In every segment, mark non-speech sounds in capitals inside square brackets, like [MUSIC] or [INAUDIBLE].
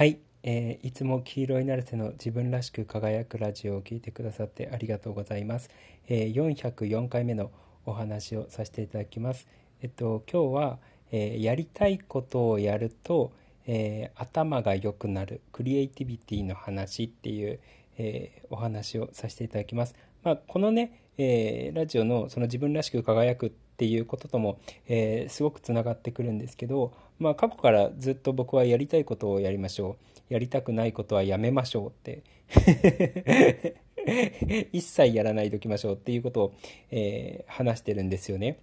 はい、えー、いつも黄色いナルセの自分らしく輝くラジオを聴いてくださってありがとうございます。えー、404回目のお話をさせていただきます。えっと、今日は、えー、やりたいことをやると、えー、頭が良くなるクリエイティビティの話っていう、えー、お話をさせていただきます。まあ、このね、えー、ラジオのその自分らしく輝くってていうこととも、えー、すごくつながってくるんですけど、まあ、過去からずっと僕はやりたいことをやりましょうやりたくないことはやめましょうって [LAUGHS] 一切やらないでおきましょうっていうことを、えー、話してるんですよね。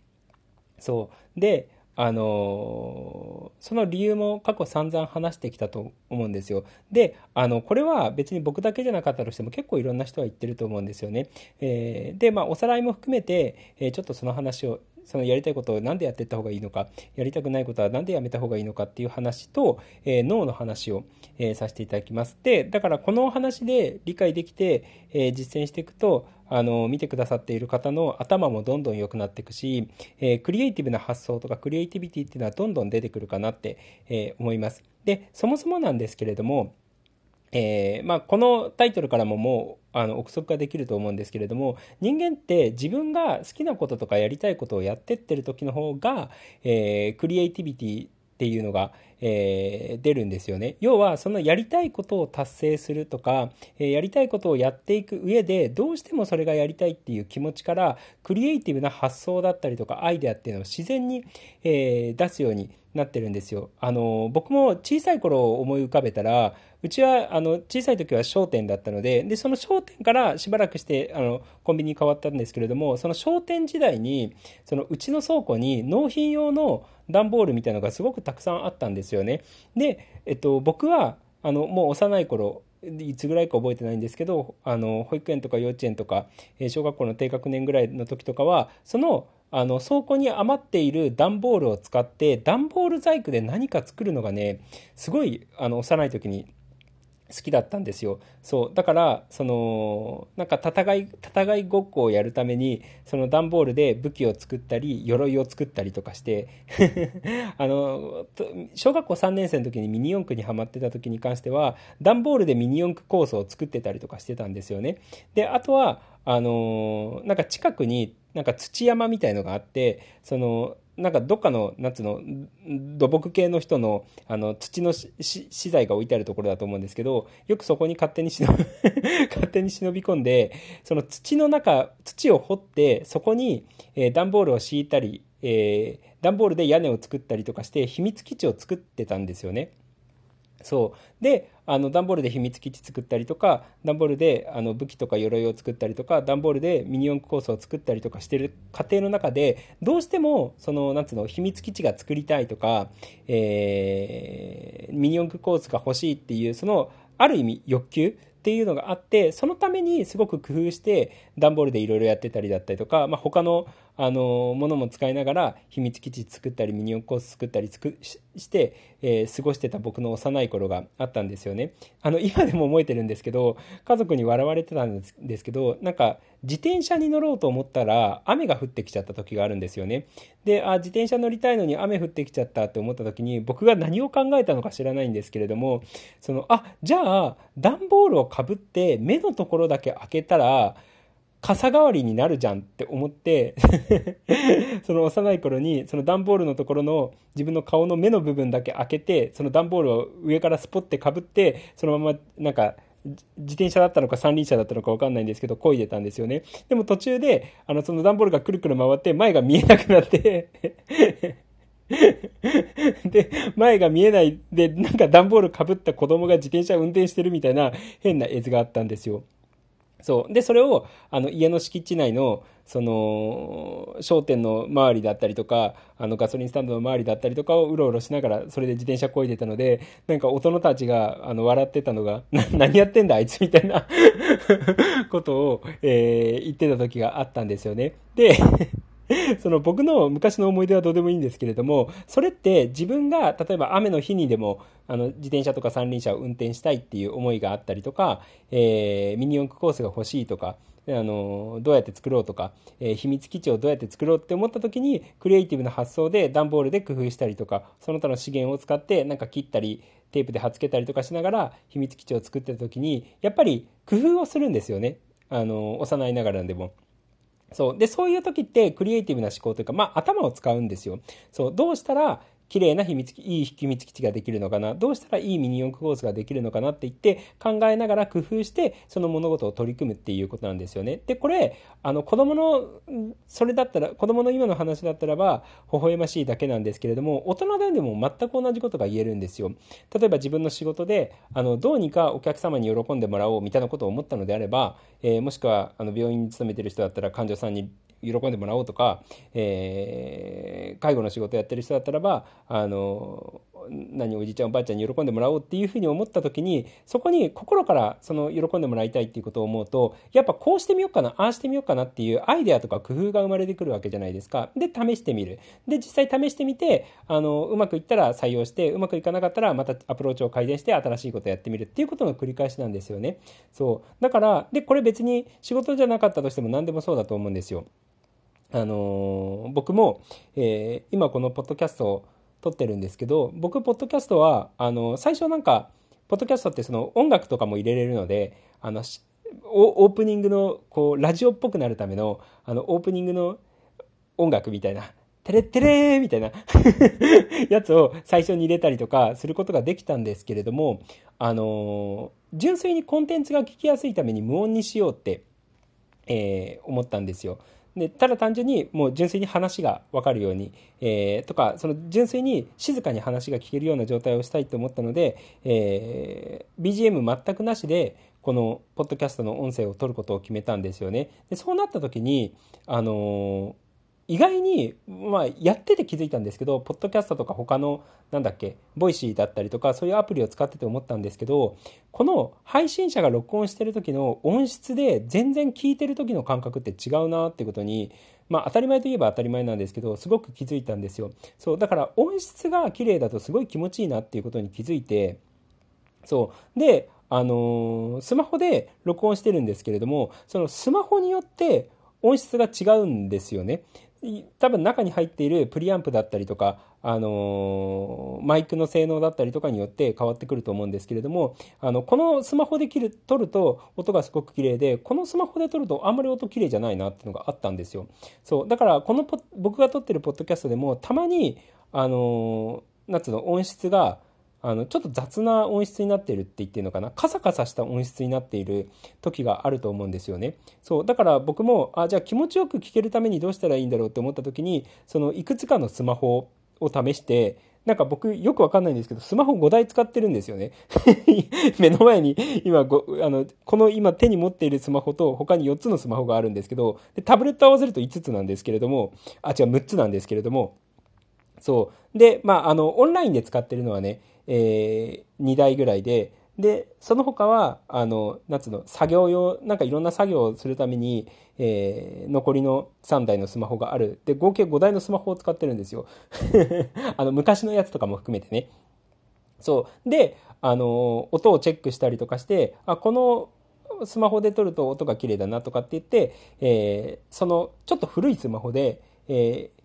そうであのその理由も過去散々話してきたと思うんですよ。で、あの、これは別に僕だけじゃなかったとしても結構いろんな人は言ってると思うんですよね。えー、で、まあ、おさらいも含めて、えー、ちょっとその話をそのやりたいことを何でやっていった方がいいのか、やりたくないことは何でやめた方がいいのかっていう話と、えー、脳の話を、えー、させていただきます。で、だからこの話で理解できて、えー、実践していくと、あの、見てくださっている方の頭もどんどん良くなっていくし、えクリエイティブな発想とかクリエイティビティっていうのはどんどん出てくるかなって、え思います。で、そもそもなんですけれども、えー、まあ、このタイトルからももうあの憶測ができると思うんですけれども人間って自分が好きなこととかやりたいことをやってってる時の方が、えー、クリエイティビティっていうのが、えー、出るんですよね。要はそのやりたいことを達成するとか、えー、やりたいことをやっていく上でどうしてもそれがやりたいっていう気持ちからクリエイティブな発想だったりとかアイデアっていうのを自然に、えー、出すようになってるんですよ。あの僕も小さい頃を思い浮かべたらうちはあの小さい時は商店だったのででその商店からしばらくしてあのコンビニに変わったんですけれどもその商店時代にそのうちの倉庫に納品用の段ボールみたいなのがすごくたくさんあったんですよね。で、えっと、僕はあのもう幼い頃いつぐらいか覚えてないんですけどあの保育園とか幼稚園とか小学校の低学年ぐらいの時とかはそのあの倉庫に余っている段ボールを使って段ボール細工で何か作るのがねすごいあの幼い時に好きだったんですよ。そう。だから、その、なんか戦い、戦いごっこをやるために、その段ボールで武器を作ったり、鎧を作ったりとかして [LAUGHS] あの、小学校3年生の時にミニ四駆にハマってた時に関しては、段ボールでミニ四駆コースを作ってたりとかしてたんですよね。で、あとは、あの、なんか近くに、なんか土山みたいのがあって、その、なんかどっかの、なんつうの、土木系の人の、あの、土の資材が置いてあるところだと思うんですけど、よくそこに勝手に忍び [LAUGHS] 勝手に忍び込んで、その土の中、土を掘って、そこに、えー、段ボールを敷いたり、えー、段ボールで屋根を作ったりとかして、秘密基地を作ってたんですよね。そう。であの段ボールで秘密基地作ったりとか段ボールであの武器とか鎧を作ったりとか段ボールでミニ四駆コースを作ったりとかしてる過程の中でどうしてもそのなんつうの秘密基地が作りたいとか、えー、ミニ四駆コースが欲しいっていうそのある意味欲求っていうのがあってそのためにすごく工夫して段ボールでいろいろやってたりだったりとか、まあ、他のあのものも使いながら秘密基地作ったりミニ四駆コース作ったりして、えー、過ごしてた僕の幼い頃があったんですよね。あの今でも覚えてるんですけど家族に笑われてたんですけどなんか自転車に乗ろうと思ったら雨が降ってきちゃった時があるんですよね。であ自転車乗りたいのに雨降ってきちゃったって思った時に僕が何を考えたのか知らないんですけれどもそのあじゃあ段ボールをかぶって目のところだけ開けたら傘代わりになるじゃんって思って [LAUGHS] その幼い頃にその段ボールのところの自分の顔の目の部分だけ開けてその段ボールを上からスポッてかぶってそのままなんか自転車だったのか三輪車だったのか分かんないんですけど漕いでたんですよねでも途中であのその段ボールがくるくる回って前が見えなくなって [LAUGHS] で、前が見えないで、なんか段ボールかぶった子供が自転車運転してるみたいな変な絵図があったんですよ。そう。で、それを、あの、家の敷地内の、その、商店の周りだったりとか、あの、ガソリンスタンドの周りだったりとかをうろうろしながら、それで自転車こいでたので、なんか大人たちが、あの、笑ってたのが、何やってんだあいつみたいな [LAUGHS] ことを、えー、言ってた時があったんですよね。で、[LAUGHS] その僕の昔の思い出はどうでもいいんですけれども、それって自分が例えば雨の日にでもあの自転車とか三輪車を運転したいっていう思いがあったりとか、えー、ミニ四駆コースが欲しいとか、あのどうやって作ろうとか、えー、秘密基地をどうやって作ろうって思った時にクリエイティブな発想で段ボールで工夫したりとかその他の資源を使ってなんか切ったりテープで貼っつけたりとかしながら秘密基地を作ってた時にやっぱり工夫をするんですよねあの幼いながらでも。そうでそういう時ってクリエイティブな思考というか、まあ、頭を使うんですよ。そうどうしたら綺麗な秘密いい秘密基地ができるのかな？どうしたらいいミニ四駆コースができるのかなって言って考えながら工夫してその物事を取り組むっていうことなんですよね。でこれあの子供のそれだったら子供の今の話だったらば微笑ましいだけなんですけれども大人でも全く同じことが言えるんですよ。例えば自分の仕事であのどうにかお客様に喜んでもらおうみたいなことを思ったのであれば、えー、もしくはあの病院に勤めてる人だったら患者さんに喜んでもらおうとか、えー、介護の仕事やってる人だったらばあの何おじいちゃんおばあちゃんに喜んでもらおうっていうふうに思った時にそこに心からその喜んでもらいたいっていうことを思うとやっぱこうしてみようかなああしてみようかなっていうアイデアとか工夫が生まれてくるわけじゃないですか。で試してみる。で実際試してみてあのうまくいったら採用してうまくいかなかったらまたアプローチを改善して新しいことをやってみるっていうことの繰り返しなんですよね。そう。だからでこれ別に仕事じゃなかったとしても何でもそうだと思うんですよ。あの僕も、えー、今このポッドキャストを撮ってるんですけど僕ポッドキャストはあの最初なんかポッドキャストってその音楽とかも入れれるのであのオープニングのこうラジオっぽくなるためのあのオープニングの音楽みたいなテレテレーみたいな [LAUGHS] やつを最初に入れたりとかすることができたんですけれどもあの純粋にコンテンツが聞きやすいために無音にしようって、えー、思ったんですよ。でただ単純にもう純粋に話が分かるように、えー、とかその純粋に静かに話が聞けるような状態をしたいと思ったので、えー、BGM 全くなしでこのポッドキャストの音声を取ることを決めたんですよね。でそうなった時にあのー意外に、まあ、やってて気づいたんですけど、ポッドキャストとか他の、なんだっけ、 Voicy だったりとか、そういうアプリを使ってて思ったんですけど、この配信者が録音してる時の音質で全然聞いてる時の感覚って違うなってことに、まあ、当たり前といえば当たり前なんですけど、すごく気づいたんですよ。そう、だから音質が綺麗だとすごい気持ちいいなっていうことに気づいて、そう。で、あのー、スマホで録音してるんですけれども、そのスマホによって音質が違うんですよね。多分中に入っているプリアンプだったりとか、あのー、マイクの性能だったりとかによって変わってくると思うんですけれどもあのこのスマホで切る撮ると音がすごく綺麗でこのスマホで撮るとあんまり音綺麗じゃないなっていうのがあったんですよ。そうだからこの僕が撮ってるポッドキャストでもたまにあのー、なんつうの音質があのちょっと雑な音質になっているって言ってるのかな？カサカサした音質になっている時があると思うんですよねそうだから僕もあじゃあ気持ちよく聞けるためにどうしたらいいんだろうって思った時にそのいくつかのスマホを試してなんか僕よくわかんないんですけど、スマホ5台使ってるんですよね。[LAUGHS] 目の前に今ご、あの、この今手に持っているスマホと他に4つのスマホがあるんですけど、でタブレット合わせると5つなんですけれども、あ、違う、6つなんですけれども、そう。で、まあ、あの、オンラインで使ってるのはね、えー、2台ぐらいで、で、その他は、あの、なんつうの、作業用、なんかいろんな作業をするために、えー、残りの3台のスマホがある。で、合計5台のスマホを使ってるんですよ。[LAUGHS] あの、昔のやつとかも含めてね。そう。で、あの、音をチェックしたりとかして、あ、このスマホで撮ると音が綺麗だなとかって言って、えー、その、ちょっと古いスマホで、えー、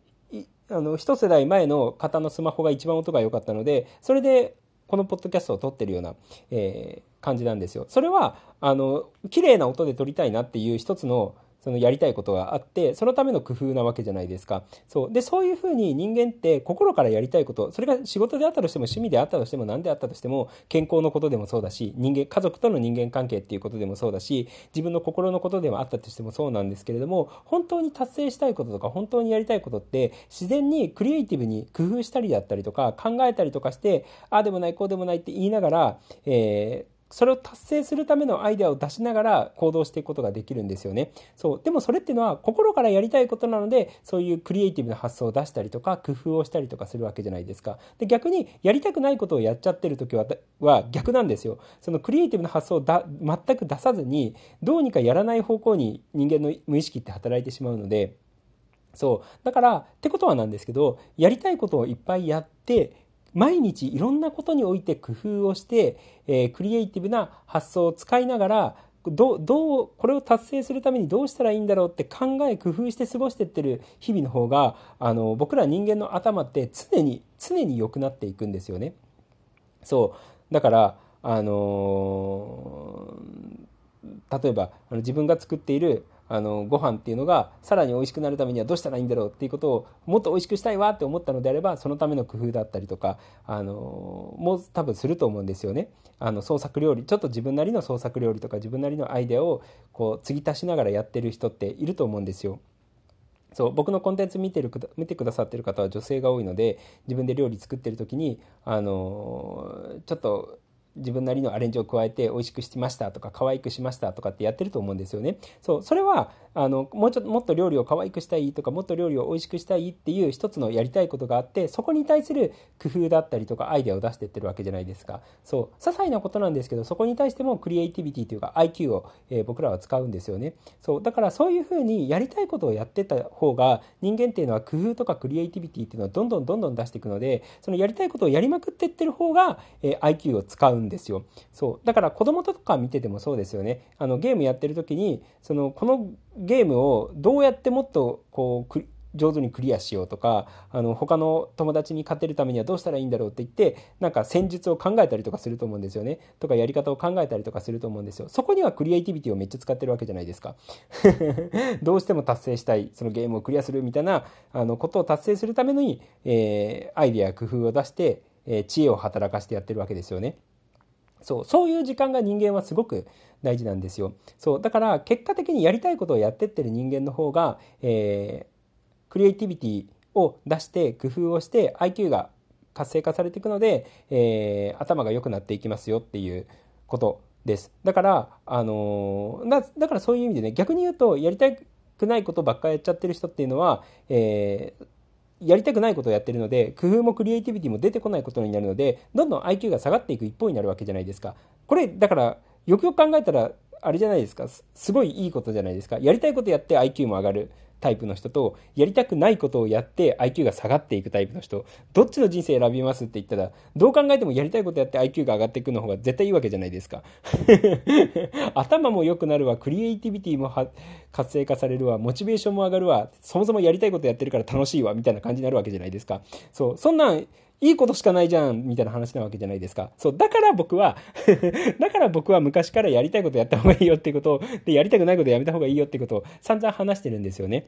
あの、一世代前の方のスマホが一番音が良かったので、それでこのポッドキャストを撮ってるような、えー、感じなんですよ。それは、あの、綺麗な音で撮りたいなっていう一つのそのやりたいことがあってそのための工夫なわけじゃないですか。そう。でそういうふうに人間って心からやりたいことそれが仕事であったとしても趣味であったとしても何であったとしても健康のことでもそうだし人間家族との人間関係っていうことでもそうだし自分の心のことでもあったとしてもそうなんですけれども本当に達成したいこととか本当にやりたいことって自然にクリエイティブに工夫したりだったりとか考えたりとかしてああでもないこうでもないって言いながら、えーそれを達成するためのアイデアを出しながら行動していくことができるんですよね。そう。でもそれっていうのは心からやりたいことなので、そういうクリエイティブな発想を出したりとか、工夫をしたりとかするわけじゃないですか。で、逆にやりたくないことをやっちゃってる時は、は逆なんですよ。そのクリエイティブな発想をだ全く出さずに、どうにかやらない方向に人間の無意識って働いてしまうので、そう。だから、ってことはなんですけど、やりたいことをいっぱいやって、毎日いろんなことにおいて工夫をして、えー、クリエイティブな発想を使いながらどどうこれを達成するためにどうしたらいいんだろうって考え工夫して過ごしてってる日々の方があの僕ら人間の頭って常に常に良くなっていくんですよね。そうだからあのー、例えばあの自分が作っているあのご飯っていうのがさらに美味しくなるためにはどうしたらいいんだろうっていうことをもっと美味しくしたいわって思ったのであればそのための工夫だったりとかあのもう多分すると思うんですよね。あの創作料理ちょっと自分なりの創作料理とか自分なりのアイデアをこう継ぎ足しながらやってる人っていると思うんですよ。そう僕のコンテンツ見てる見てくださってる方は女性が多いので自分で料理作ってる時にあのちょっと自分なりのアレンジを加えて美味しくしましたとか可愛くしましたとかってやってると思うんですよね。そうそれはあのもうちょっともっと料理を可愛くしたいとかもっと料理を美味しくしたいっていう一つのやりたいことがあってそこに対する工夫だったりとかアイデアを出してってるわけじゃないですか。そう些細なことなんですけどそこに対してもクリエイティビティというか IQ を、えー、僕らは使うんですよね。そうだからそういうふうにやりたいことをやってた方が人間っていうのは工夫とかクリエイティビティっていうのはどんどんどんどん出していくのでそのやりたいことをやりまくってってる方が、えー、IQ を使うんですよ。そうだから子供とか見ててもそうですよねあのゲームやってる時にそのこのゲームをどうやってもっとこう上手にクリアしようとかあの他の友達に勝てるためにはどうしたらいいんだろうって言ってなんか戦術を考えたりとかすると思うんですよね。とかやり方を考えたりとかすると思うんですよ。そこにはクリエイティビティをめっちゃ使ってるわけじゃないですか。[LAUGHS] どうしても達成したいそのゲームをクリアするみたいなあのことを達成するために、えー、アイデア工夫を出して、えー、知恵を働かせてやってるわけですよね。そうそういう時間が人間はすごく大事なんですよ。そうだから結果的にやりたいことをやってってる人間の方が、えー、クリエイティビティを出して工夫をして IQ が活性化されていくので、えー、頭が良くなっていきますよっていうことです。だからあのー、だからそういう意味でね逆に言うとやりたくないことばっかりやっちゃってる人っていうのは、えー、やりたくないことをやってるので工夫もクリエイティビティも出てこないことになるのでどんどん IQ が下がっていく一方になるわけじゃないですか。これだからよくよく考えたらあれじゃないですか。すごいいいことじゃないですか。やりたいことやって IQ も上がる。タイプの人とやりたくないことをやって IQ が下がっていくタイプの人。どっちの人生選びますって言ったらどう考えてもやりたいことやって IQ が上がっていくの方が絶対いいわけじゃないですか。[LAUGHS] 頭も良くなるわ。クリエイティビティも活性化されるわ。モチベーションも上がるわ。そもそもやりたいことやってるから楽しいわ。みたいな感じになるわけじゃないですか。そう。そんなんいいことしかないじゃんみたいな話なわけじゃないですか。そう、だから僕は [LAUGHS] だから僕は昔からやりたいことやった方がいいよっていうことを、で、やりたくないことやめた方がいいよっていうことを散々話してるんですよね。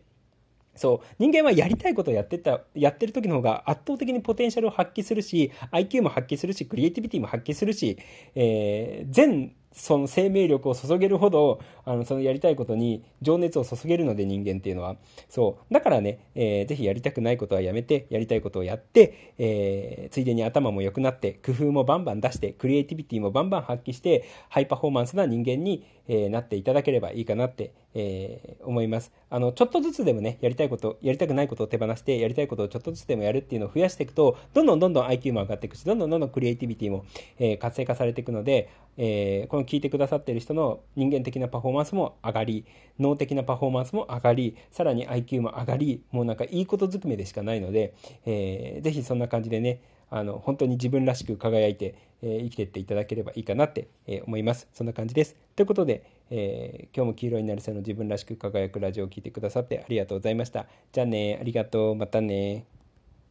そう。人間はやりたいことをやってた、やってる時の方が圧倒的にポテンシャルを発揮するし、IQ も発揮するし、クリエイティビティも発揮するし、えー、全その生命力を注げるほどあのそのやりたいことに情熱を注げるので人間っていうのは。そう。だからね、えー、ぜひやりたくないことはやめてやりたいことをやって、えー、ついでに頭も良くなって工夫もバンバン出してクリエイティビティもバンバン発揮してハイパフォーマンスな人間に、えー、なっていただければいいかなって、えー、思います。あのちょっとずつでもねやりたいことやりたくないことを手放してやりたいことをちょっとずつでもやるっていうのを増やしていくとどんどんどんどん IQ も上がっていくしどんどんどんどんクリエイティビティも、えー、活性化されていくので、えー、この聞いてくださっている人の人間的なパフォーマンスも上がり脳的なパフォーマンスも上がりさらに IQ も上がりもうなんかいいことずくめでしかないので、えー、ぜひそんな感じでねあの本当に自分らしく輝いて、えー、生きていっていただければいいかなって、えー、思います。そんな感じです。ということで、えー、今日も黄色になるせの自分らしく輝くラジオを聴いてくださってありがとうございました。じゃあねありがとう。またね